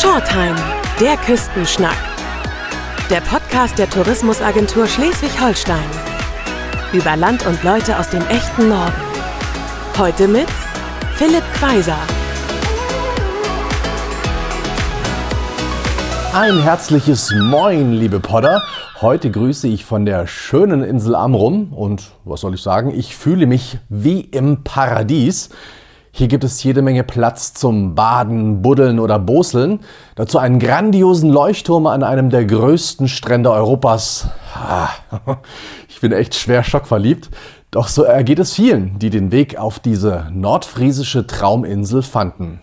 Shortheim, der Küstenschnack. Der Podcast der Tourismusagentur Schleswig-Holstein. Über Land und Leute aus dem echten Norden. Heute mit Philipp Kweiser. Ein herzliches Moin, liebe Podder. Heute grüße ich von der schönen Insel Amrum und was soll ich sagen, ich fühle mich wie im Paradies. Hier gibt es jede Menge Platz zum Baden, Buddeln oder Boseln. Dazu einen grandiosen Leuchtturm an einem der größten Strände Europas. Ich bin echt schwer schockverliebt. Doch so ergeht es vielen, die den Weg auf diese nordfriesische Trauminsel fanden.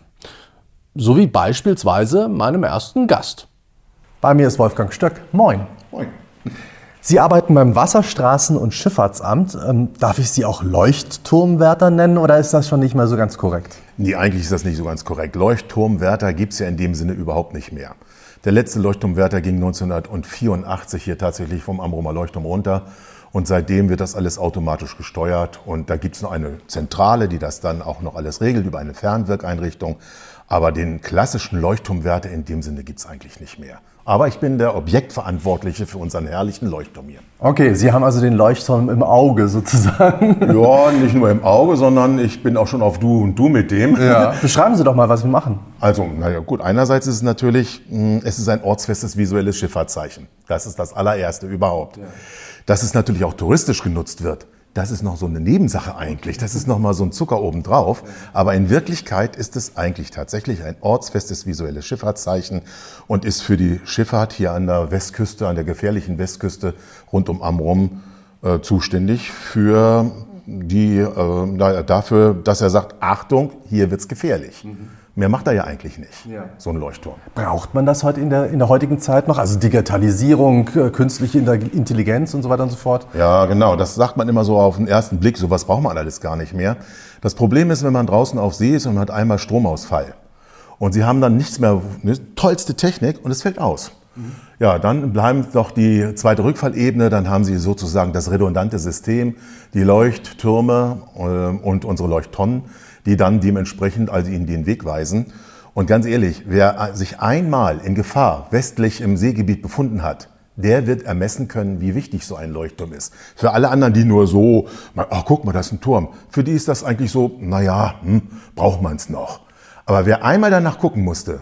So wie beispielsweise meinem ersten Gast. Bei mir ist Wolfgang Stöck. Moin. Moin. Sie arbeiten beim Wasserstraßen- und Schifffahrtsamt. Ähm, darf ich Sie auch Leuchtturmwärter nennen oder ist das schon nicht mehr so ganz korrekt? Nee, eigentlich ist das nicht so ganz korrekt. Leuchtturmwärter gibt es ja in dem Sinne überhaupt nicht mehr. Der letzte Leuchtturmwärter ging 1984 hier tatsächlich vom Amrumer Leuchtturm runter. Und seitdem wird das alles automatisch gesteuert. Und da gibt es noch eine Zentrale, die das dann auch noch alles regelt über eine Fernwirkeinrichtung. Aber den klassischen Leuchtturmwärter in dem Sinne gibt es eigentlich nicht mehr. Aber ich bin der Objektverantwortliche für unseren herrlichen Leuchtturm hier. Okay, Sie haben also den Leuchtturm im Auge sozusagen. Ja, nicht nur im Auge, sondern ich bin auch schon auf Du und Du mit dem. Ja. Beschreiben Sie doch mal, was wir machen. Also, naja, gut, einerseits ist es natürlich, hm, es ist ein ortsfestes visuelles Schifffahrtszeichen. Das ist das allererste überhaupt. Ja. Dass es natürlich auch touristisch genutzt wird das ist noch so eine Nebensache eigentlich. Das ist noch mal so ein Zucker obendrauf. Aber in Wirklichkeit ist es eigentlich tatsächlich ein ortsfestes visuelles Schifffahrtszeichen und ist für die Schifffahrt hier an der Westküste, an der gefährlichen Westküste rund um Amrum äh, zuständig für die, äh, dafür, dass er sagt, Achtung, hier wird's gefährlich. Mhm. Mehr macht er ja eigentlich nicht, ja. so ein Leuchtturm. Braucht man das heute in der, in der heutigen Zeit noch? Also Digitalisierung, äh, künstliche Intelligenz und so weiter und so fort? Ja, genau. Das sagt man immer so auf den ersten Blick. Sowas braucht man alles gar nicht mehr. Das Problem ist, wenn man draußen auf See ist und man hat einmal Stromausfall und Sie haben dann nichts mehr, ne, tollste Technik und es fällt aus. Mhm. Ja, dann bleiben doch die zweite Rückfallebene, dann haben Sie sozusagen das redundante System, die Leuchttürme äh, und unsere Leuchttonnen die dann dementsprechend also ihnen den Weg weisen. Und ganz ehrlich, wer sich einmal in Gefahr westlich im Seegebiet befunden hat, der wird ermessen können, wie wichtig so ein Leuchtturm ist. Für alle anderen, die nur so, ach guck mal, das ist ein Turm, für die ist das eigentlich so, naja, hm, braucht man es noch. Aber wer einmal danach gucken musste,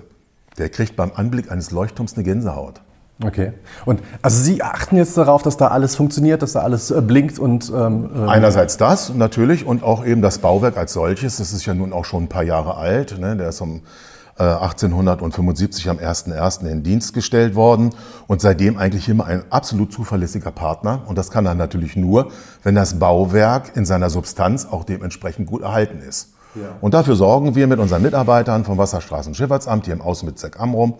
der kriegt beim Anblick eines Leuchtturms eine Gänsehaut. Okay. Und also Sie achten jetzt darauf, dass da alles funktioniert, dass da alles äh, blinkt und ähm, äh, einerseits das natürlich und auch eben das Bauwerk als solches. Das ist ja nun auch schon ein paar Jahre alt. Ne? Der ist um äh, 1875 am 1.1. in Dienst gestellt worden und seitdem eigentlich immer ein absolut zuverlässiger Partner. Und das kann er natürlich nur, wenn das Bauwerk in seiner Substanz auch dementsprechend gut erhalten ist. Ja. Und dafür sorgen wir mit unseren Mitarbeitern vom Wasserstraßenschifffahrtsamt hier im Außenbezirk Amrum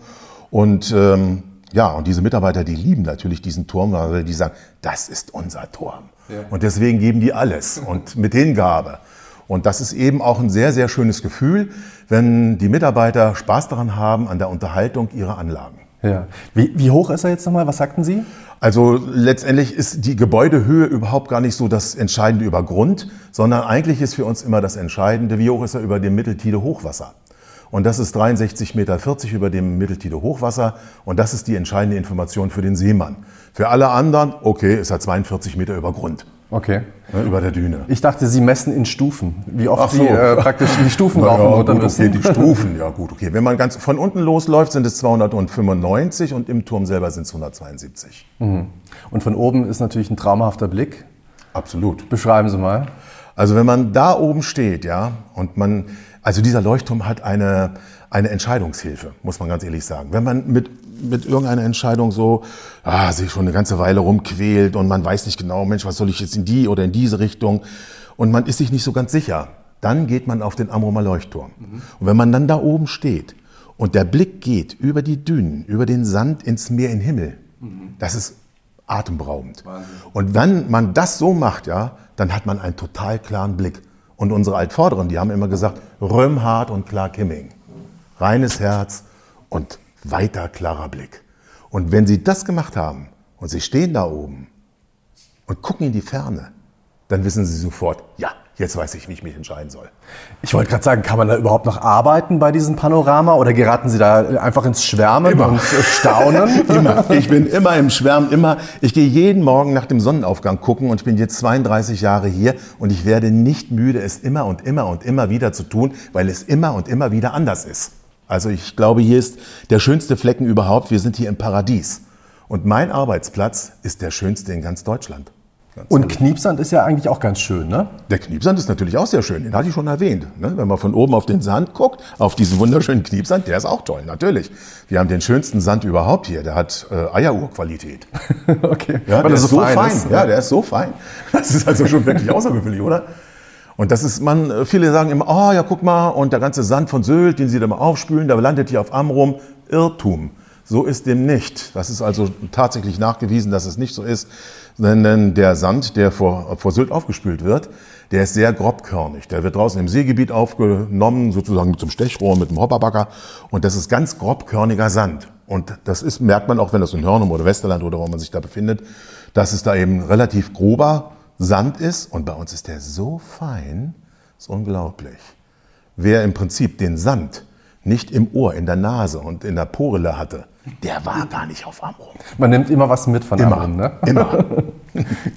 und ähm, ja, und diese Mitarbeiter, die lieben natürlich diesen Turm, weil die sagen, das ist unser Turm. Ja. Und deswegen geben die alles und mit Hingabe. Und das ist eben auch ein sehr, sehr schönes Gefühl, wenn die Mitarbeiter Spaß daran haben an der Unterhaltung ihrer Anlagen. Ja. Wie, wie hoch ist er jetzt nochmal? Was sagten Sie? Also letztendlich ist die Gebäudehöhe überhaupt gar nicht so das Entscheidende über Grund, sondern eigentlich ist für uns immer das Entscheidende, wie hoch ist er über dem Mitteltide Hochwasser. Und das ist 63,40 Meter über dem Mitteltide Hochwasser. Und das ist die entscheidende Information für den Seemann. Für alle anderen, okay, ist er 42 Meter über Grund. Okay. Ja, über der Düne. Ich dachte, Sie messen in Stufen. Wie oft so. Sie äh, praktisch die Stufen und runter müssen. Okay, die Stufen, ja gut, okay. Wenn man ganz von unten losläuft, sind es 295 und im Turm selber sind es 172. Mhm. Und von oben ist natürlich ein traumhafter Blick. Absolut. Beschreiben Sie mal. Also wenn man da oben steht, ja, und man, also dieser Leuchtturm hat eine, eine Entscheidungshilfe, muss man ganz ehrlich sagen. Wenn man mit, mit irgendeiner Entscheidung so ah, sich schon eine ganze Weile rumquält und man weiß nicht genau, Mensch, was soll ich jetzt in die oder in diese Richtung und man ist sich nicht so ganz sicher, dann geht man auf den Amrumer Leuchtturm. Mhm. Und wenn man dann da oben steht und der Blick geht über die Dünen, über den Sand ins Meer, in den Himmel, mhm. das ist atemberaubend. Wahnsinn. Und wenn man das so macht, ja, dann hat man einen total klaren Blick. Und unsere Altvorderen, die haben immer gesagt, Römhard und Clark Kimming. Reines Herz und weiter klarer Blick. Und wenn sie das gemacht haben und sie stehen da oben und gucken in die Ferne, dann wissen Sie sofort, ja, jetzt weiß ich, wie ich mich entscheiden soll. Ich wollte gerade sagen, kann man da überhaupt noch arbeiten bei diesem Panorama oder geraten Sie da einfach ins Schwärmen Immer. und äh, Staunen? Immer. Ich bin immer im Schwärmen, immer. Ich gehe jeden Morgen nach dem Sonnenaufgang gucken und ich bin jetzt 32 Jahre hier und ich werde nicht müde, es immer und immer und immer wieder zu tun, weil es immer und immer wieder anders ist. Also ich glaube, hier ist der schönste Flecken überhaupt. Wir sind hier im Paradies. Und mein Arbeitsplatz ist der schönste in ganz Deutschland. Ganz Und Kniepsand ist ja eigentlich auch ganz schön, ne? Der Kniepsand ist natürlich auch sehr schön, den hatte ich schon erwähnt. Ne? Wenn man von oben auf den Sand guckt, auf diesen wunderschönen Kniepsand, der ist auch toll, natürlich. Wir haben den schönsten Sand überhaupt hier, der hat äh, Eieruhrqualität. Okay. Ja, Weil der das ist so fein. ist. Ja, der ist so fein. Das ist also schon wirklich außergewöhnlich, oder? Und das ist, man, viele sagen immer, oh ja, guck mal, und der ganze Sand von Sylt, den sie da mal aufspülen, der landet hier auf Amrum. Irrtum. So ist dem nicht. Das ist also tatsächlich nachgewiesen, dass es nicht so ist. Denn der Sand, der vor, vor Sylt aufgespült wird, der ist sehr grobkörnig. Der wird draußen im Seegebiet aufgenommen, sozusagen einem Stechrohr, mit einem Hopperbagger. Und das ist ganz grobkörniger Sand. Und das ist, merkt man auch, wenn das in Hörnum oder Westerland oder wo man sich da befindet, dass es da eben relativ grober Sand ist. Und bei uns ist der so fein, ist unglaublich. Wer im Prinzip den Sand nicht im Ohr, in der Nase und in der Porele hatte, der war gar nicht auf Amrum. Man nimmt immer was mit von Immer, Amrum, ne? immer.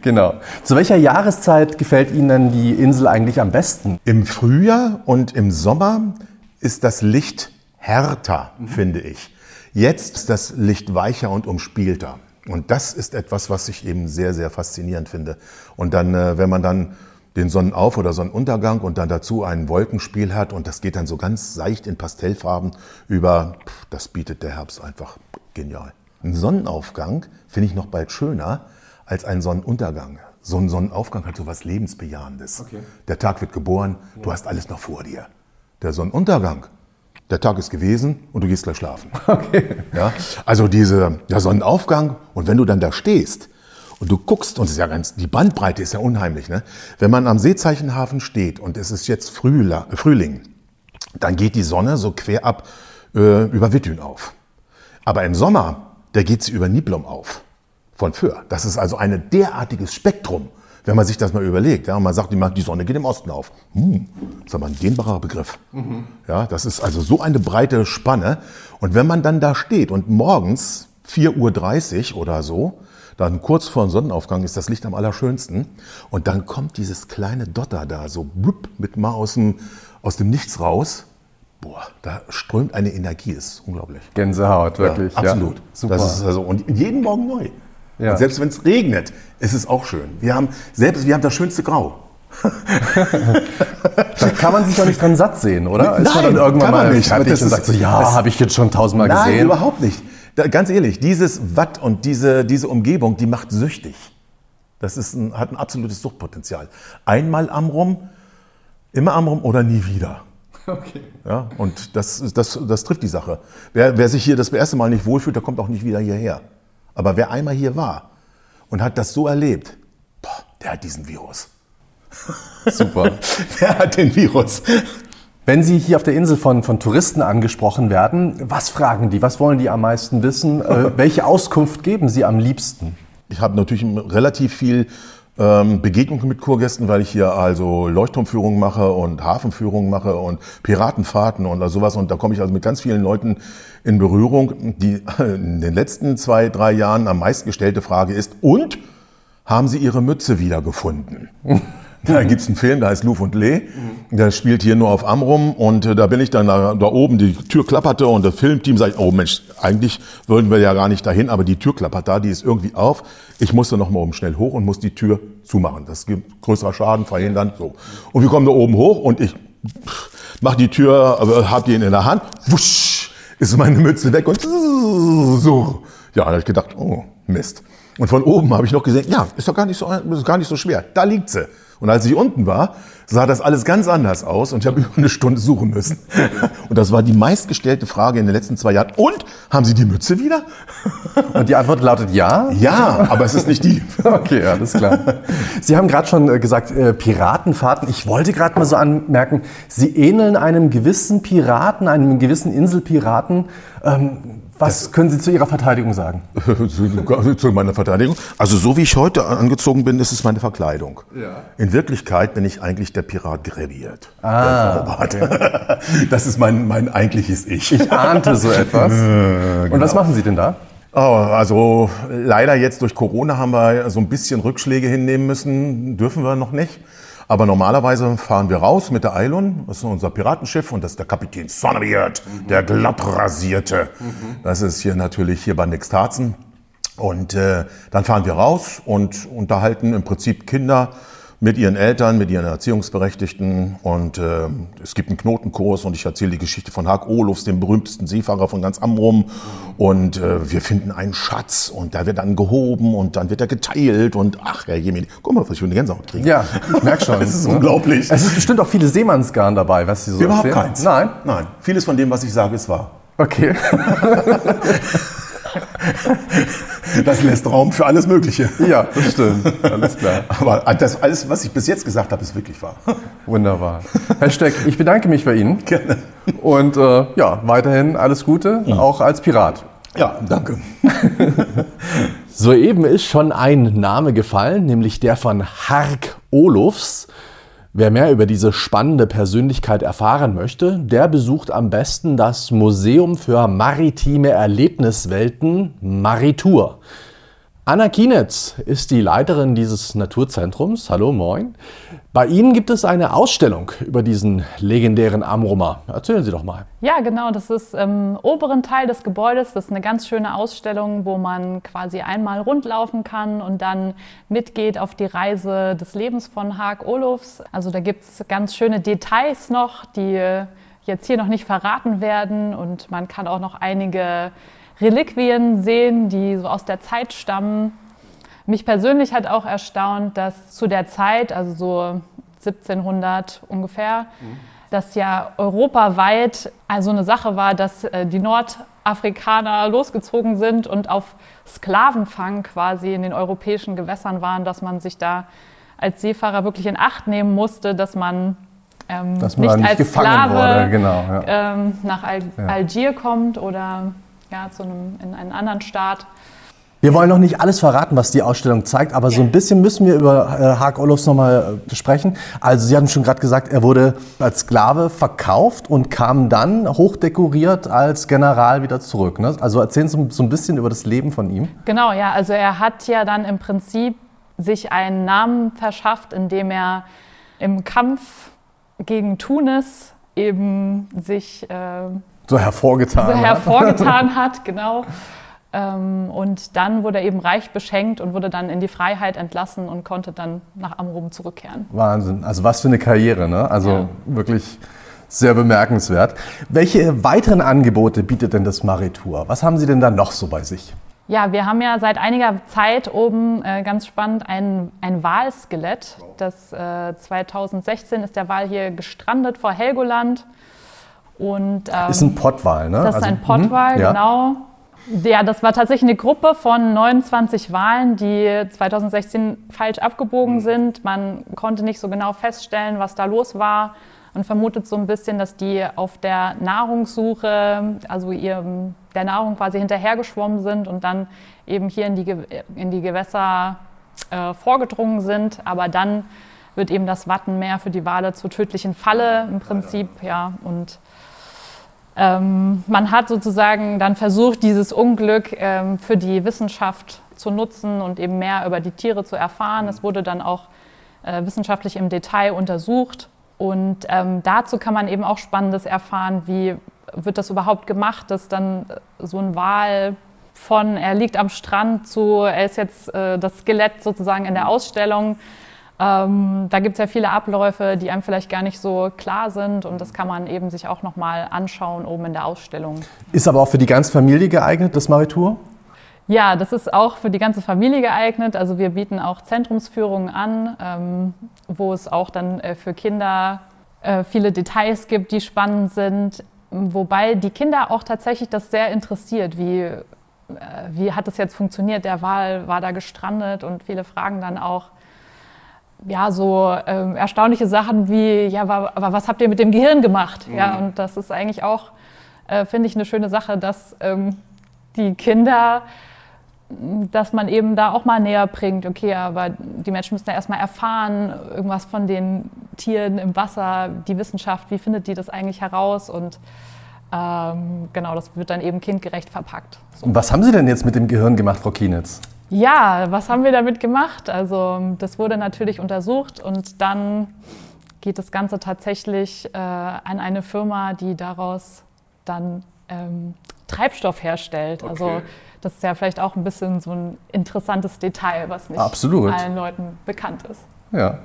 Genau. Zu welcher Jahreszeit gefällt Ihnen denn die Insel eigentlich am besten? Im Frühjahr und im Sommer ist das Licht härter, finde ich. Jetzt ist das Licht weicher und umspielter. Und das ist etwas, was ich eben sehr, sehr faszinierend finde. Und dann, äh, wenn man dann den Sonnenauf- oder Sonnenuntergang und dann dazu ein Wolkenspiel hat und das geht dann so ganz seicht in Pastellfarben über, pff, das bietet der Herbst einfach genial. Ein Sonnenaufgang finde ich noch bald schöner als ein Sonnenuntergang. So ein Sonnenaufgang hat so was Lebensbejahendes. Der Tag wird geboren, du hast alles noch vor dir. Der Sonnenuntergang, der Tag ist gewesen und du gehst gleich schlafen. Ja? Also diese, der Sonnenaufgang und wenn du dann da stehst und du guckst, und es ist ja ganz, die Bandbreite ist ja unheimlich, ne? Wenn man am Seezeichenhafen steht und es ist jetzt Frühla, Frühling, dann geht die Sonne so quer ab äh, über Wittün auf. Aber im Sommer, da geht sie über Niblum auf. Von Föhr. Das ist also ein derartiges Spektrum, wenn man sich das mal überlegt. Ja, und man sagt immer, die Sonne geht im Osten auf. Hm, das ist aber ein dehnbarer Begriff. Ja, das ist also so eine breite Spanne. Und wenn man dann da steht und morgens 4.30 Uhr oder so, dann kurz vor dem Sonnenaufgang ist das Licht am allerschönsten. Und dann kommt dieses kleine Dotter da so blub, mit mal aus dem, aus dem Nichts raus. Boah, da strömt eine Energie, das ist unglaublich. Gänsehaut, wirklich. Ja, absolut. Super. Das ist also, und jeden Morgen neu. Ja. Und selbst wenn es regnet, ist es auch schön. Wir haben, selbst wir haben das schönste Grau. Da kann man sich doch nicht dran satt sehen, oder? Ist man Nein, dann irgendwann kann man mal nicht. fertig Das und sagt so, ja, habe ich jetzt schon tausendmal Nein, gesehen. überhaupt nicht. Da, ganz ehrlich, dieses Watt und diese, diese Umgebung, die macht süchtig. Das ist ein, hat ein absolutes Suchtpotenzial. Einmal am Rum, immer am Rum oder nie wieder. Okay. Ja, und das, das, das trifft die Sache. Wer, wer sich hier das erste Mal nicht wohlfühlt, der kommt auch nicht wieder hierher. Aber wer einmal hier war und hat das so erlebt, boah, der hat diesen Virus. Super. Der hat den Virus. Wenn Sie hier auf der Insel von, von Touristen angesprochen werden, was fragen die? Was wollen die am meisten wissen? Äh, welche Auskunft geben Sie am liebsten? Ich habe natürlich relativ viel ähm, Begegnungen mit Kurgästen, weil ich hier also Leuchtturmführungen mache und Hafenführungen mache und Piratenfahrten und sowas. Und da komme ich also mit ganz vielen Leuten in Berührung. Die in den letzten zwei, drei Jahren am meisten gestellte Frage ist, und haben Sie Ihre Mütze wiedergefunden? Da gibt's einen Film, der heißt Luf und Lee. Der spielt hier nur auf Amrum und äh, da bin ich dann da, da oben, die Tür klapperte und das Filmteam sagt, oh Mensch, eigentlich würden wir ja gar nicht dahin, aber die Tür klappert da, die ist irgendwie auf. Ich musste noch mal oben schnell hoch und muss die Tür zumachen. Das gibt größerer Schaden verhindern. So. Und wir kommen da oben hoch und ich mach die Tür, hab die in der Hand, wusch, ist meine Mütze weg und so. Ja, da habe ich gedacht, oh Mist. Und von oben habe ich noch gesehen, ja, ist doch gar nicht so, ist gar nicht so schwer. Da liegt sie. Und als ich unten war, sah das alles ganz anders aus und ich habe über eine Stunde suchen müssen. Und das war die meistgestellte Frage in den letzten zwei Jahren. Und haben Sie die Mütze wieder? Und die Antwort lautet ja. Ja, aber es ist nicht die. Okay, alles klar. Sie haben gerade schon äh, gesagt, äh, Piratenfahrten. Ich wollte gerade mal so anmerken, Sie ähneln einem gewissen Piraten, einem gewissen Inselpiraten. Ähm, Was können Sie zu Ihrer Verteidigung sagen? zu, zu meiner Verteidigung. Also so wie ich heute angezogen bin, ist es meine Verkleidung. Ja. In Wirklichkeit bin ich eigentlich der Pirat Greviert. Ah, Der Das ist mein, mein eigentliches Ich. Ich ahnte so etwas. Und was machen Sie denn da? Oh, also leider jetzt durch Corona haben wir so ein bisschen Rückschläge hinnehmen müssen. Dürfen wir noch nicht. Aber normalerweise fahren wir raus mit der Eilon, das ist unser Piratenschiff und das ist der Kapitän Sonnebeard, der glattrasierte. Das ist hier natürlich hier bei Nixtarzen. Und äh, dann fahren wir raus und unterhalten im Prinzip Kinder mit ihren Eltern, mit ihren Erziehungsberechtigten. Und äh, es gibt einen Knotenkurs und ich erzähle die Geschichte von Hag Olufs, dem berühmtesten Seefahrer von ganz Amrum. Und äh, wir finden einen Schatz und da wird dann gehoben und dann wird er geteilt und ach, Herr Jemini, guck mal, was ich für eine Gänsehaut kriege. Ja, ich merke schon. Das ist ne? unglaublich. Es ist bestimmt auch viele Seemannsgarn dabei, was Sie so Überhaupt erzählen. keins. Nein? Nein. Vieles von dem, was ich sage, ist wahr. Okay. Das lässt Raum für alles Mögliche. Ja, das stimmt. Alles klar. Aber das alles, was ich bis jetzt gesagt habe, ist wirklich wahr. Wunderbar. Herr Steck, ich bedanke mich bei Ihnen. Gerne. Und äh, ja, weiterhin alles Gute, auch als Pirat. Ja, danke. Soeben ist schon ein Name gefallen, nämlich der von Hark Olufs. Wer mehr über diese spannende Persönlichkeit erfahren möchte, der besucht am besten das Museum für maritime Erlebniswelten Maritur. Anna Kienitz ist die Leiterin dieses Naturzentrums. Hallo, moin. Bei Ihnen gibt es eine Ausstellung über diesen legendären Amrumer. Erzählen Sie doch mal. Ja, genau. Das ist im oberen Teil des Gebäudes. Das ist eine ganz schöne Ausstellung, wo man quasi einmal rundlaufen kann und dann mitgeht auf die Reise des Lebens von Haag Olufs. Also da gibt es ganz schöne Details noch, die jetzt hier noch nicht verraten werden. Und man kann auch noch einige Reliquien sehen, die so aus der Zeit stammen. Mich persönlich hat auch erstaunt, dass zu der Zeit, also so 1700 ungefähr, dass ja europaweit also eine Sache war, dass äh, die Nordafrikaner losgezogen sind und auf Sklavenfang quasi in den europäischen Gewässern waren, dass man sich da als Seefahrer wirklich in Acht nehmen musste, dass man ähm, Dass man nicht nicht als Sklave wurde, genau, ja. ähm, nach Al Ja. Algier kommt oder ja, zu einem, in einen anderen Staat. Wir wollen noch nicht alles verraten, was die Ausstellung zeigt, aber so ein bisschen müssen wir über äh, Haag Olufs nochmal äh, sprechen. Also Sie hatten schon gerade gesagt, er wurde als Sklave verkauft und kam dann hochdekoriert als General wieder zurück. Ne? Also erzählen Sie so ein bisschen über das Leben von ihm. Genau, ja, also er hat ja dann im Prinzip sich einen Namen verschafft, indem er im Kampf gegen Tunis eben sich äh, So hervorgetan. so hat. hervorgetan hat, genau. Ähm, und dann wurde er eben reich beschenkt und wurde dann in die Freiheit entlassen und konnte dann nach Amrum zurückkehren. Wahnsinn. Also was für eine Karriere, ne? Also Ja. wirklich sehr bemerkenswert. Welche weiteren Angebote bietet denn das Maritur? Was haben Sie denn da noch so bei sich? Ja, wir haben ja seit einiger Zeit oben äh, ganz spannend ein, ein Walskelett. Das äh, 2016 ist der Wal hier gestrandet vor Helgoland. Und, ähm, Ist ein Pottwal, ne? Das ist Also- ein Pottwal, mhm, ja. genau. Ja, das war tatsächlich eine Gruppe von 29 Walen, die 2016 falsch abgebogen Mhm. sind. Man konnte nicht so genau feststellen, was da los war. Man vermutet so ein bisschen, dass die auf der Nahrungssuche, also ihrem, der Nahrung quasi hinterhergeschwommen sind und dann eben hier in die, in die Gewässer äh, vorgedrungen sind. Aber dann wird eben das Wattenmeer für die Wale zur tödlichen Falle im Prinzip, ja. Und ähm, man hat sozusagen dann versucht, dieses Unglück ähm, für die Wissenschaft zu nutzen und eben mehr über die Tiere zu erfahren. Es wurde dann auch äh, wissenschaftlich im Detail untersucht. Und ähm, dazu kann man eben auch Spannendes erfahren, wie wird das überhaupt gemacht, dass dann äh, so ein Wal von er liegt am Strand zu er ist jetzt äh, das Skelett sozusagen in der Ausstellung. Ähm, da gibt es ja viele Abläufe, die einem vielleicht gar nicht so klar sind und das kann man eben sich auch nochmal anschauen oben in der Ausstellung. Ist aber auch für die ganze Familie geeignet, das Maritur? Ja, das ist auch für die ganze Familie geeignet. Also wir bieten auch Zentrumsführungen an, ähm, wo es auch dann äh, für Kinder äh, viele Details gibt, die spannend sind. Wobei die Kinder auch tatsächlich das sehr interessiert, wie, äh, wie hat es jetzt funktioniert, der Wal war da gestrandet und viele fragen dann auch, ja, so ähm, erstaunliche Sachen wie, ja, aber, was habt ihr mit dem Gehirn gemacht? Ja, und das ist eigentlich auch, äh, finde ich, eine schöne Sache, dass ähm, die Kinder, dass man eben da auch mal näher bringt, okay, aber die Menschen müssen ja erstmal erfahren, irgendwas von den Tieren im Wasser, die Wissenschaft, wie findet die das eigentlich heraus und ähm, genau, das wird dann eben kindgerecht verpackt. So. Was haben Sie denn jetzt mit dem Gehirn gemacht, Frau Kienitz? Ja, was haben wir damit gemacht? Also das wurde natürlich untersucht und dann geht das Ganze tatsächlich äh, an eine Firma, die daraus dann ähm, Treibstoff herstellt. Also, okay. Also das ist ja vielleicht auch ein bisschen so ein interessantes Detail, was nicht Absolut. allen Leuten bekannt ist. Ja.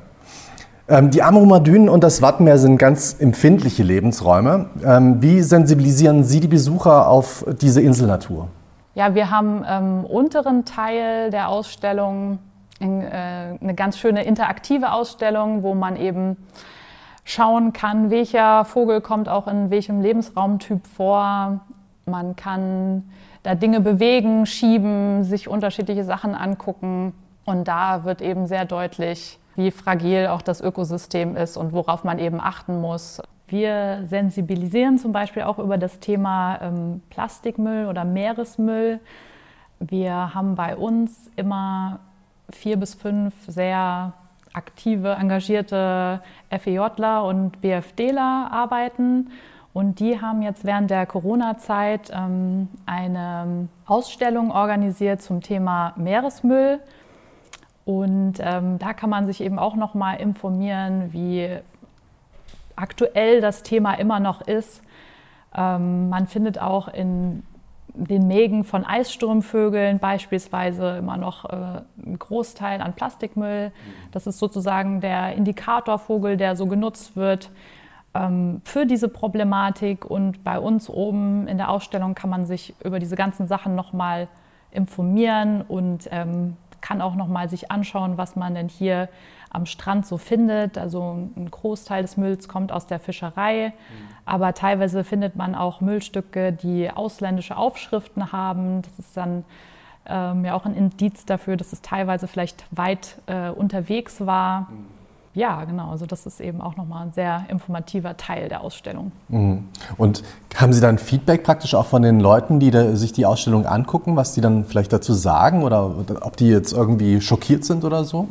Ähm, die Amrumer Dünen und das Wattenmeer sind ganz empfindliche Lebensräume. Ähm, wie sensibilisieren Sie die Besucher auf diese Inselnatur? Ja, wir haben im ähm, unteren Teil der Ausstellung äh, eine ganz schöne interaktive Ausstellung, wo man eben schauen kann, welcher Vogel kommt auch in welchem Lebensraumtyp vor. Man kann da Dinge bewegen, schieben, sich unterschiedliche Sachen angucken. Und da wird eben sehr deutlich, wie fragil auch das Ökosystem ist und worauf man eben achten muss. Wir sensibilisieren zum Beispiel auch über das Thema ähm, Plastikmüll oder Meeresmüll. Wir haben bei uns immer vier bis fünf sehr aktive, engagierte FEJler und BFDler arbeiten. Und die haben jetzt während der Corona-Zeit ähm, eine Ausstellung organisiert zum Thema Meeresmüll. Und ähm, da kann man sich eben auch noch mal informieren, wie aktuell das Thema immer noch ist. Ähm, man findet auch in den Mägen von Eissturmvögeln beispielsweise immer noch äh, einen Großteil an Plastikmüll. Das ist sozusagen der Indikatorvogel, der so genutzt wird ähm, für diese Problematik. Und bei uns oben in der Ausstellung kann man sich über diese ganzen Sachen nochmal informieren und ähm, kann auch nochmal sich anschauen, was man denn hier am Strand so findet. Also ein Großteil des Mülls kommt aus der Fischerei, mhm. aber teilweise findet man auch Müllstücke, die ausländische Aufschriften haben. Das ist dann ähm, ja auch ein Indiz dafür, dass es teilweise vielleicht weit äh, unterwegs war. Mhm. Ja, genau. Also das ist eben auch nochmal ein sehr informativer Teil der Ausstellung. Mhm. Und haben Sie dann Feedback praktisch auch von den Leuten, die sich die Ausstellung angucken, was die dann vielleicht dazu sagen oder ob die jetzt irgendwie schockiert sind oder so?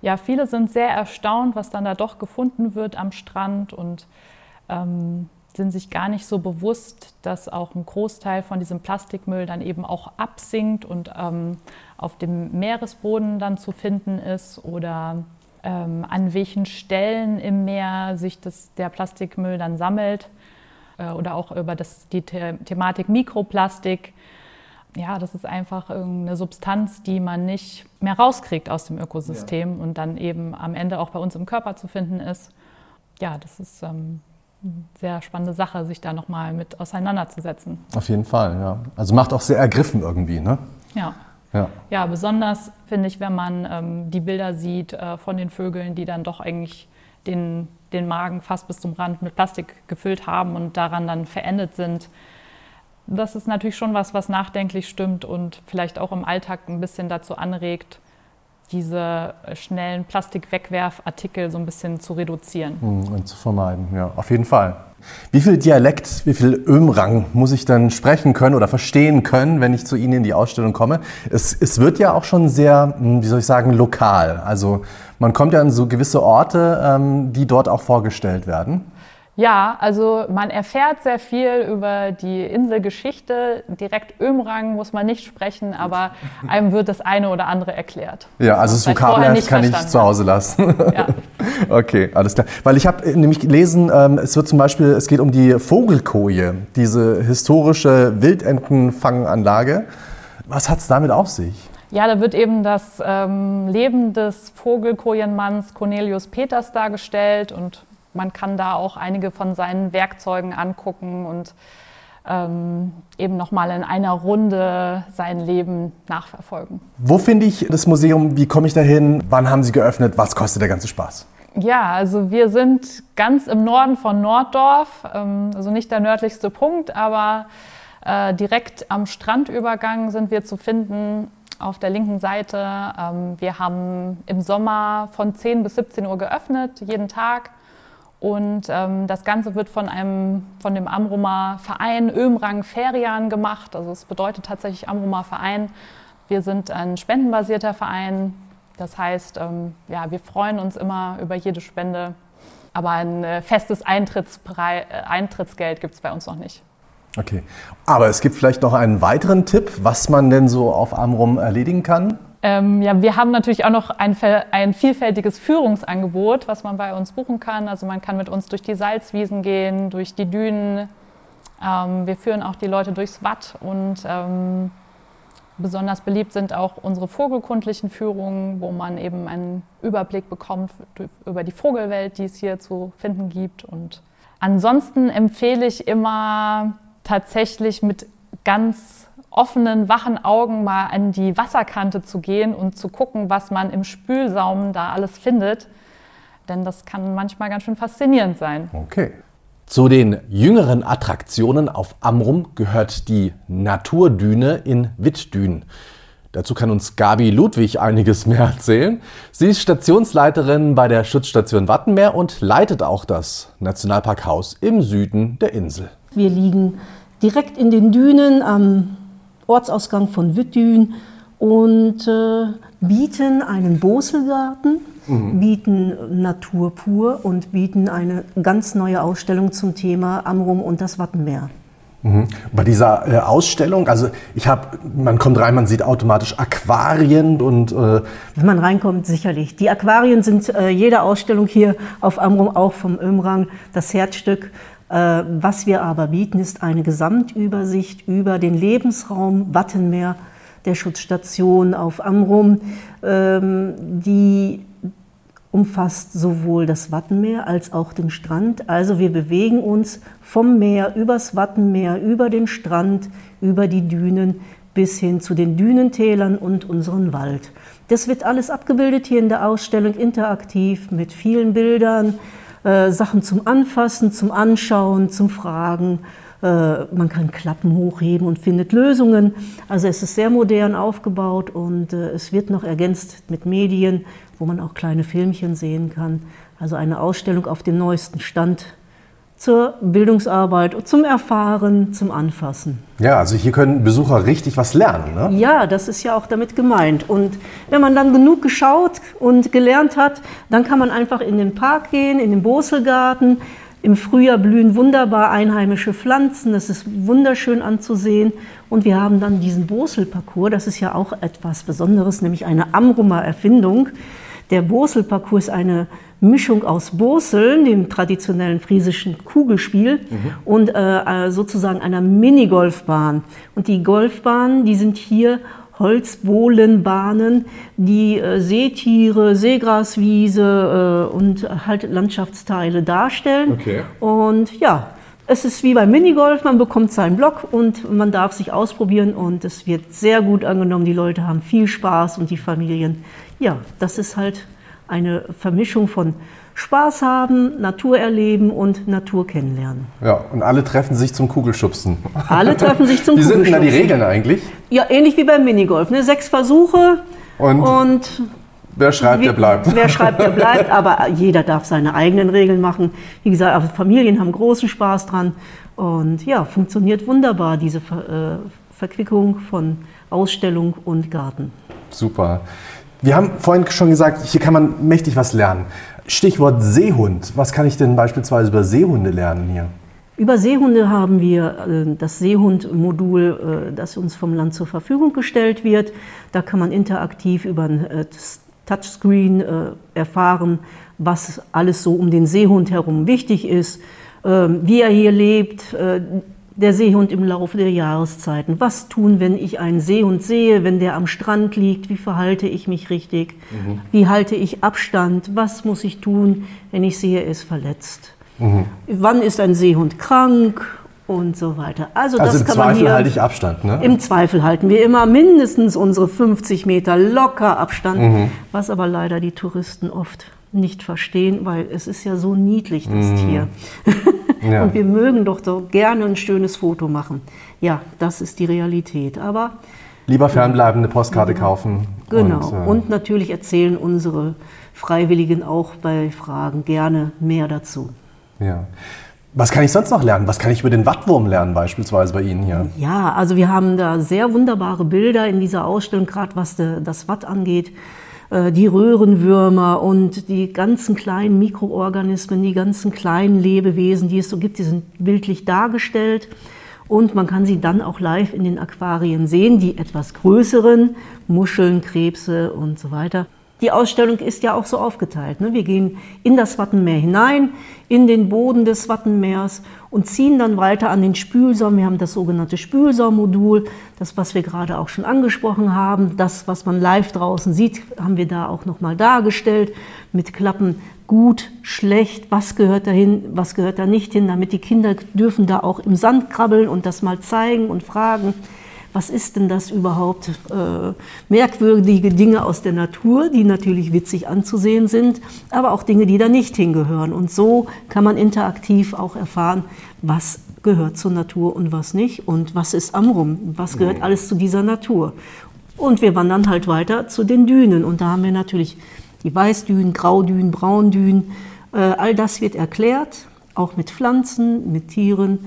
Ja, viele sind sehr erstaunt, was dann da doch gefunden wird am Strand und ähm, sind sich gar nicht so bewusst, dass auch ein Großteil von diesem Plastikmüll dann eben auch absinkt und ähm, auf dem Meeresboden dann zu finden ist oder ähm, an welchen Stellen im Meer sich das, der Plastikmüll dann sammelt äh, oder auch über das, die The Thematik Mikroplastik. Ja, das ist einfach eine Substanz, die man nicht mehr rauskriegt aus dem Ökosystem ja. und dann eben am Ende auch bei uns im Körper zu finden ist. Ja, das ist ähm, eine sehr spannende Sache, sich da nochmal mit auseinanderzusetzen. Auf jeden Fall, ja. Also macht auch sehr ergriffen irgendwie, ne? Ja. Ja, ja besonders finde ich, wenn man ähm, die Bilder sieht äh, von den Vögeln, die dann doch eigentlich den, den Magen fast bis zum Rand mit Plastik gefüllt haben und daran dann verendet sind. Das ist natürlich schon was, was nachdenklich stimmt und vielleicht auch im Alltag ein bisschen dazu anregt, diese schnellen Plastikwegwerfartikel so ein bisschen zu reduzieren. Hm, und zu vermeiden, ja, auf jeden Fall. Wie viel Dialekt, wie viel Ömrang muss ich dann sprechen können oder verstehen können, wenn ich zu Ihnen in die Ausstellung komme? Es, es wird ja auch schon sehr, hm, wie soll ich sagen, lokal. Also man kommt ja an so gewisse Orte, ähm, die dort auch vorgestellt werden. Ja, also man erfährt sehr viel über die Inselgeschichte. Direkt Ömrang muss man nicht sprechen, aber einem wird das eine oder andere erklärt. Ja, also das Vokabelheft kann ich zu Hause lassen. Ja. okay, alles klar. Weil ich habe nämlich gelesen, ähm, es wird zum Beispiel, es geht um die Vogelkoje, diese historische Wildentenfanganlage. Was hat es damit auf sich? Ja, da wird eben das ähm, Leben des Vogelkojenmanns Cornelius Peters dargestellt und man kann da auch einige von seinen Werkzeugen angucken und ähm, eben nochmal in einer Runde sein Leben nachverfolgen. Wo finde ich das Museum? Wie komme ich dahin? Wann haben Sie geöffnet? Was kostet der ganze Spaß? Ja, also wir sind ganz im Norden von Norddorf, ähm, also nicht der nördlichste Punkt, aber äh, direkt am Strandübergang sind wir zu finden auf der linken Seite. Ähm, wir haben im Sommer von 10 bis 17 Uhr geöffnet, jeden Tag. Und ähm, das Ganze wird von, einem, von dem Amrumer Verein Ömrang Ferian gemacht. Also es bedeutet tatsächlich Amrumer Verein. Wir sind ein spendenbasierter Verein. Das heißt, ähm, ja, wir freuen uns immer über jede Spende. Aber ein äh, festes äh, Eintrittsgeld gibt es bei uns noch nicht. Okay. Aber es gibt vielleicht noch einen weiteren Tipp, was man denn so auf Amrum erledigen kann? Ähm, ja, wir haben natürlich auch noch ein, ein, vielfältiges Führungsangebot, was man bei uns buchen kann. Also man kann mit uns durch die Salzwiesen gehen, durch die Dünen. Ähm, wir führen auch die Leute durchs Watt und ähm, besonders beliebt sind auch unsere vogelkundlichen Führungen, wo man eben einen Überblick bekommt über die Vogelwelt, die es hier zu finden gibt. Und ansonsten empfehle ich immer tatsächlich mit ganz offenen, wachen Augen mal an die Wasserkante zu gehen und zu gucken, was man im Spülsaum da alles findet. Denn das kann manchmal ganz schön faszinierend sein. Okay. Zu den jüngeren Attraktionen auf Amrum gehört die Naturdüne in Wittdün. Dazu kann uns Gabi Ludwig einiges mehr erzählen. Sie ist Stationsleiterin bei der Schutzstation Wattenmeer und leitet auch das Nationalparkhaus im Süden der Insel. Wir liegen direkt in den Dünen am Ortsausgang von Wittdün und äh, bieten einen Boselgarten, mhm. bieten Natur pur und bieten eine ganz neue Ausstellung zum Thema Amrum und das Wattenmeer. Mhm. Bei dieser äh, Ausstellung, also ich habe, man kommt rein, man sieht automatisch Aquarien und äh wenn man reinkommt, sicherlich. Die Aquarien sind äh, jede Ausstellung hier auf Amrum auch vom Ömrang das Herzstück. Äh, was wir aber bieten, ist eine Gesamtübersicht über den Lebensraum Wattenmeer der Schutzstation auf Amrum, ähm, die umfasst sowohl das Wattenmeer als auch den Strand. Also wir bewegen uns vom Meer übers Wattenmeer, über den Strand, über die Dünen bis hin zu den Dünentälern und unseren Wald. Das wird alles abgebildet hier in der Ausstellung, interaktiv mit vielen Bildern, äh, Sachen zum Anfassen, zum Anschauen, zum Fragen. Äh, man kann Klappen hochheben und findet Lösungen. Also es ist sehr modern aufgebaut und äh, es wird noch ergänzt mit Medien, wo man auch kleine Filmchen sehen kann. Also eine Ausstellung auf dem neuesten Stand zur Bildungsarbeit, zum Erfahren, zum Anfassen. Ja, also hier können Besucher richtig was lernen. Ne? Ja, das ist ja auch damit gemeint. Und wenn man dann genug geschaut und gelernt hat, dann kann man einfach in den Park gehen, in den Boselgarten. Im Frühjahr blühen wunderbar einheimische Pflanzen, das ist wunderschön anzusehen. Und wir haben dann diesen Boselparcours, das ist ja auch etwas Besonderes, nämlich eine Amrumer Erfindung. Der Boselparcours ist eine Mischung aus Boseln, dem traditionellen friesischen Kugelspiel, mhm. und äh, äh, sozusagen einer Minigolfbahn. Und die Golfbahnen, die sind hier Holzbohlenbahnen, die äh, Seetiere, Seegraswiese äh, und halt Landschaftsteile darstellen. Okay. Und ja, es ist wie beim Minigolf, man bekommt seinen Block und man darf sich ausprobieren und es wird sehr gut angenommen. Die Leute haben viel Spaß und die Familien. Ja, das ist halt eine Vermischung von Spaß haben, Natur erleben und Natur kennenlernen. Ja, und alle treffen sich zum Kugelschubsen. Alle treffen sich zum Kugelschubsen. Wie sind denn da die Regeln eigentlich? Ja, ähnlich wie beim Minigolf. Ne? Sechs Versuche und, und wer schreibt, wie, der bleibt. Wer schreibt, der bleibt. Aber jeder darf seine eigenen Regeln machen. Wie gesagt, also Familien haben großen Spaß dran. Und ja, funktioniert wunderbar, diese Ver äh, Verquickung von Ausstellung und Garten. Super. Wir haben vorhin schon gesagt, hier kann man mächtig was lernen. Stichwort Seehund. Was kann ich denn beispielsweise über Seehunde lernen hier? Über Seehunde haben wir äh, das Seehund-Modul, äh, das uns vom Land zur Verfügung gestellt wird. Da kann man interaktiv über ein äh, Touchscreen erfahren, was alles so um den Seehund herum wichtig ist, ähm, wie er hier lebt, der Seehund im Laufe der Jahreszeiten. Was tun, wenn ich einen Seehund sehe, wenn der am Strand liegt? Wie verhalte ich mich richtig? Mhm. Wie halte ich Abstand? Was muss ich tun, wenn ich sehe, er ist verletzt? Mhm. Wann ist ein Seehund krank? Und so weiter. Also, also das im kann Zweifel man hier, halte ich Abstand, ne? Im Zweifel halten wir immer mindestens unsere 50 Meter locker Abstand, mhm. was aber leider die Touristen oft nicht verstehen, weil es ist ja so niedlich, das mhm. Tier. Ja. Und wir mögen doch so gerne ein schönes Foto machen. Ja, das ist die Realität. Aber lieber fernbleibende Postkarte ja. kaufen. Genau. Und, äh, und natürlich erzählen unsere Freiwilligen auch bei Fragen gerne mehr dazu. Ja. Was kann ich sonst noch lernen? Was kann ich über den Wattwurm lernen, beispielsweise bei Ihnen hier? Ja, also wir haben da sehr wunderbare Bilder in dieser Ausstellung, gerade was de, das Watt angeht. Äh, die Röhrenwürmer und die ganzen kleinen Mikroorganismen, die ganzen kleinen Lebewesen, die es so gibt, die sind bildlich dargestellt. Und man kann sie dann auch live in den Aquarien sehen, die etwas größeren, Muscheln, Krebse und so weiter. Die Ausstellung ist ja auch so aufgeteilt. Ne? Wir gehen in das Wattenmeer hinein, in den Boden des Wattenmeers und ziehen dann weiter an den Spülsaum. Wir haben das sogenannte Spülsaummodul, das, was wir gerade auch schon angesprochen haben. Das, was man live draußen sieht, haben wir da auch nochmal dargestellt mit Klappen gut, schlecht, was gehört dahin, was gehört da nicht hin, damit die Kinder dürfen da auch im Sand krabbeln und das mal zeigen und fragen was ist denn das überhaupt? Äh, merkwürdige Dinge aus der Natur, die natürlich witzig anzusehen sind, aber auch Dinge, die da nicht hingehören. Und so kann man interaktiv auch erfahren, was gehört zur Natur und was nicht und was ist Amrum, was gehört mhm. alles zu dieser Natur. Und wir wandern halt weiter zu den Dünen und da haben wir natürlich die Weißdünen, Graudünen, Braundünen. Äh, all das wird erklärt, auch mit Pflanzen, mit Tieren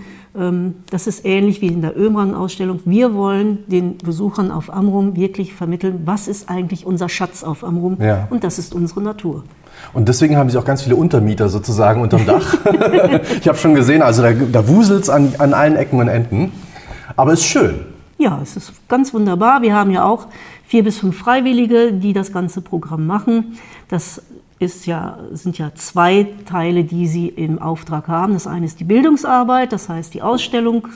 das ist ähnlich wie in der Ömrang-Ausstellung. Wir wollen den Besuchern auf Amrum wirklich vermitteln, was ist eigentlich unser Schatz auf Amrum ja. und das ist unsere Natur. Und deswegen haben Sie auch ganz viele Untermieter sozusagen unterm Dach. ich habe schon gesehen, also da, da wuselt es an, an allen Ecken und Enden. Aber es ist schön. Ja, es ist ganz wunderbar. Wir haben ja auch vier bis fünf Freiwillige, die das ganze Programm machen. Das ist ja, sind ja zwei Teile, die Sie im Auftrag haben. Das eine ist die Bildungsarbeit, das heißt die Ausstellung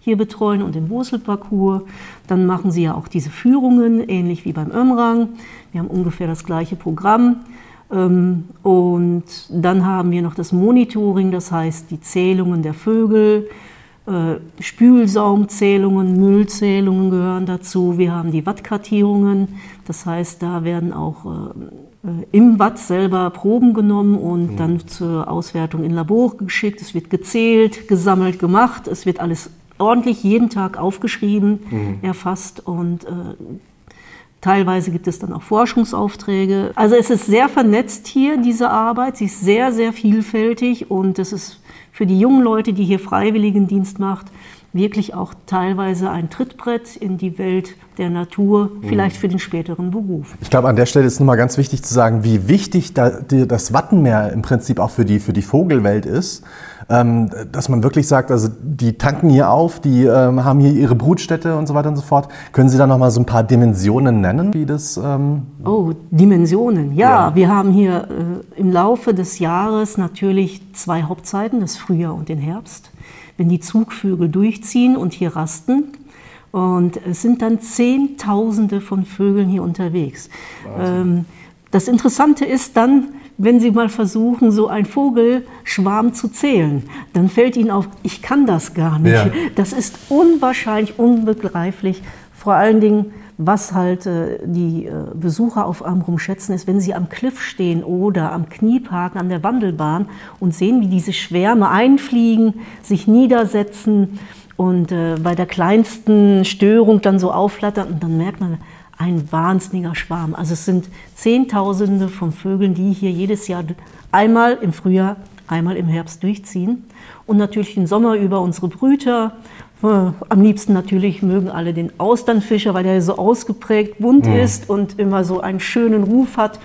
hier betreuen und den Wuselparcours. Dann machen Sie ja auch diese Führungen, ähnlich wie beim Ömrang. Wir haben ungefähr das gleiche Programm. Ähm, und dann haben wir noch das Monitoring, das heißt die Zählungen der Vögel, äh, Spülsaumzählungen, Müllzählungen gehören dazu. Wir haben die Wattkartierungen, das heißt, da werden auch äh, äh, im Watt selber Proben genommen und mhm. dann zur Auswertung in Labor geschickt. Es wird gezählt, gesammelt, gemacht. Es wird alles ordentlich jeden Tag aufgeschrieben, mhm. erfasst und äh, teilweise gibt es dann auch Forschungsaufträge. Also es ist sehr vernetzt hier, diese Arbeit. Sie ist sehr, sehr vielfältig und es ist für die jungen Leute, die hier Freiwilligendienst macht, wirklich auch teilweise ein Trittbrett in die Welt der Natur, vielleicht für den späteren Beruf. Ich glaube, an der Stelle ist nochmal ganz wichtig zu sagen, wie wichtig das Wattenmeer im Prinzip auch für die, für die Vogelwelt ist. Ähm, dass man wirklich sagt, also die tanken hier auf, die ähm, haben hier ihre Brutstätte und so weiter und so fort. Können Sie da nochmal so ein paar Dimensionen nennen, wie das? Ähm oh, Dimensionen. Ja, ja, wir haben hier äh, im Laufe des Jahres natürlich zwei Hauptzeiten, das Frühjahr und den Herbst wenn die Zugvögel durchziehen und hier rasten. Und es sind dann Zehntausende von Vögeln hier unterwegs. Ähm, das Interessante ist dann, wenn Sie mal versuchen, so einen Vogelschwarm zu zählen, dann fällt Ihnen auf, ich kann das gar nicht. Ja. Das ist unwahrscheinlich, unbegreiflich. Vor allen Dingen, was halt äh, die äh, Besucher auf Amrum schätzen, ist, wenn sie am Cliff stehen oder am Knieparken an der Wandelbahn und sehen, wie diese Schwärme einfliegen, sich niedersetzen und äh, bei der kleinsten Störung dann so aufflattern und dann merkt man, ein wahnsinniger Schwarm. Also es sind Zehntausende von Vögeln, die hier jedes Jahr einmal im Frühjahr, einmal im Herbst durchziehen. Und natürlich den Sommer über unsere Brüter äh, am liebsten natürlich mögen alle den Austernfischer, weil der so ausgeprägt bunt mhm. ist und immer so einen schönen Ruf hat.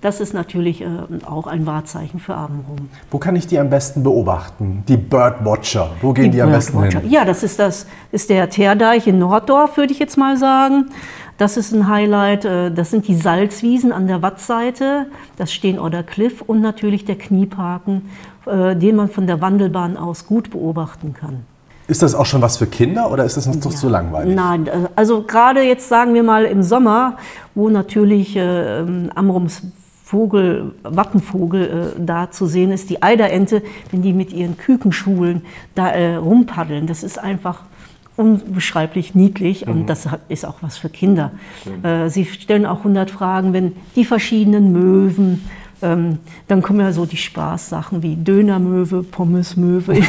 Das ist natürlich äh, auch ein Wahrzeichen für Abendrum. Wo kann ich die am besten beobachten? Die Birdwatcher. Wo gehen die, die am besten hin? Ja, das ist, das ist der Teerdeich in Norddorf, würde ich jetzt mal sagen. Das ist ein Highlight. Äh, das sind die Salzwiesen an der Wattseite, das Steenodder Cliff und natürlich der Knieparken, äh, den man von der Wandelbahn aus gut beobachten kann. Ist das auch schon was für Kinder oder ist das noch ja. zu langweilig? Nein, äh, also gerade jetzt sagen wir mal im Sommer, wo natürlich äh, Amrums Vogel, Wappenvogel äh, da zu sehen ist, die Eiderente, wenn die mit ihren Kükenschulen da äh, rumpaddeln, das ist einfach unbeschreiblich niedlich und mhm. das ist auch was für Kinder. Äh, sie stellen auch 100 Fragen, wenn die verschiedenen Möwen, ähm, dann kommen ja so die Spaßsachen wie Dönermöwe, Pommesmöwe.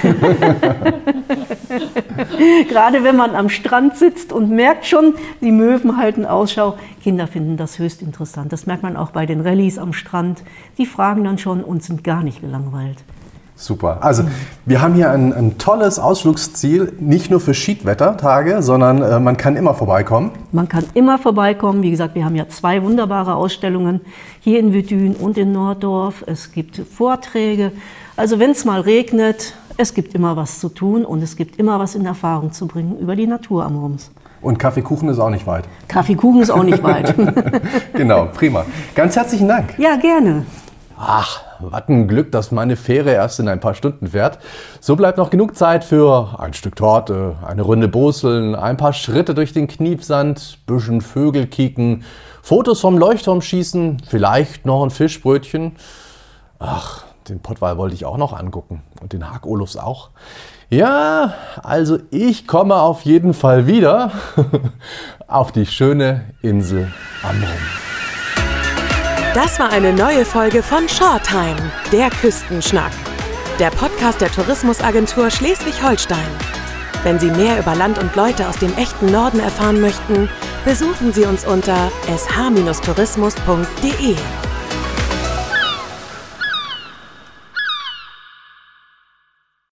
Gerade wenn man am Strand sitzt und merkt schon, die Möwen halten Ausschau. Kinder finden das höchst interessant. Das merkt man auch bei den Rallyes am Strand. Die fragen dann schon und sind gar nicht gelangweilt. Super. Also wir haben hier ein, ein tolles Ausflugsziel, nicht nur für Schiedwettertage, sondern äh, man kann immer vorbeikommen. Man kann immer vorbeikommen. Wie gesagt, wir haben ja zwei wunderbare Ausstellungen hier in Wüdün und in Norddorf. Es gibt Vorträge. Also wenn es mal regnet, es gibt immer was zu tun und es gibt immer was in Erfahrung zu bringen über die Natur am Rums. Und Kaffeekuchen ist auch nicht weit. Kaffeekuchen ist auch nicht weit. genau, prima. Ganz herzlichen Dank. ja, gerne. Ach, was ein Glück, dass meine Fähre erst in ein paar Stunden fährt. So bleibt noch genug Zeit für ein Stück Torte, eine Runde Boseln, ein paar Schritte durch den Kniepsand, bisschen Vögel kicken, Fotos vom Leuchtturm schießen, vielleicht noch ein Fischbrötchen. Ach, den Pottwal wollte ich auch noch angucken und den Hag Olufs auch. Ja, also ich komme auf jeden Fall wieder auf die schöne Insel Amrum. Das war eine neue Folge von Shortime, der Küstenschnack. Der Podcast der Tourismusagentur Schleswig-Holstein. Wenn Sie mehr über Land und Leute aus dem echten Norden erfahren möchten, besuchen Sie uns unter sh-tourismus.de.